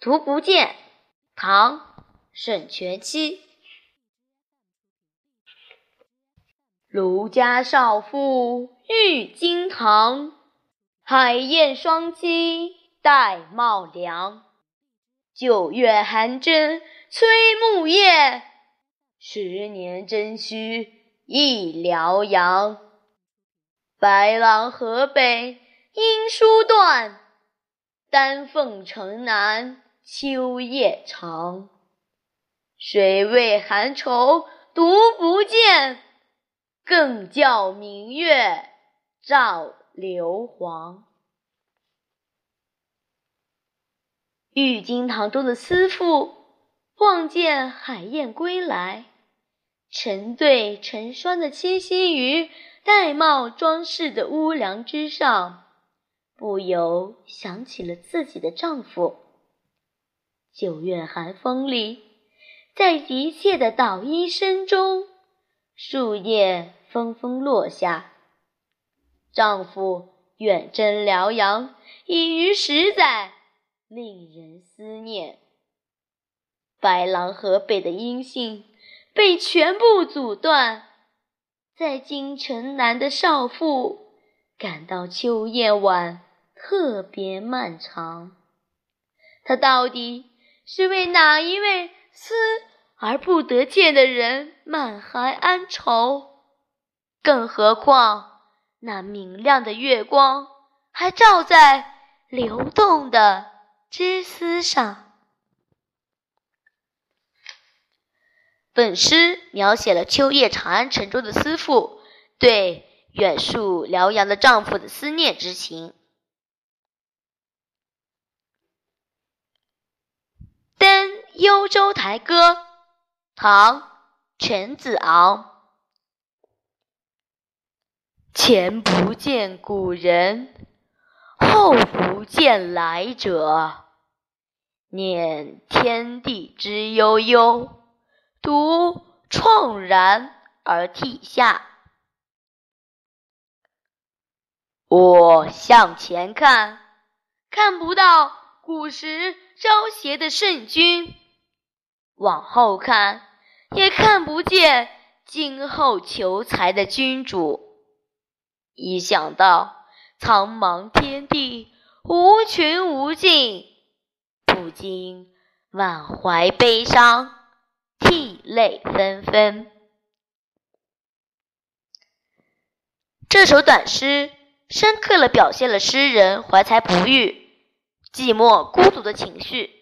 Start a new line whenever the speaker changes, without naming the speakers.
图不见，唐·沈佺期。卢家少妇郁金堂，海燕双栖戴帽梁。九月寒针催木叶，十年征须忆辽阳。白狼河北音书断，丹凤城南。秋夜长，谁为寒愁独不见？更教明月照流黄。玉京堂中的思妇望见海燕归来，成对成双的栖息于玳瑁装饰的屋梁之上，不由想起了自己的丈夫。九月寒风里，在急切的捣衣声中，树叶纷纷落下。丈夫远征辽阳已逾十载，令人思念。白狼河北的音信被全部阻断，在京城南的少妇感到秋夜晚特别漫长。她到底？是为哪一位思而不得见的人满怀哀愁？更何况那明亮的月光还照在流动的织丝上。本诗描写了秋夜长安城中的思妇对远戍辽阳的丈夫的思念之情。幽州台歌，唐·陈子昂。前不见古人，后不见来者。念天地之悠悠，独怆然而涕下。我向前看，看不到古时招贤的圣君。往后看，也看不见今后求财的君主。一想到苍茫天地无穷无尽，不禁满怀悲伤，涕泪纷纷。这首短诗深刻地表现了诗人怀才不遇、寂寞孤独的情绪。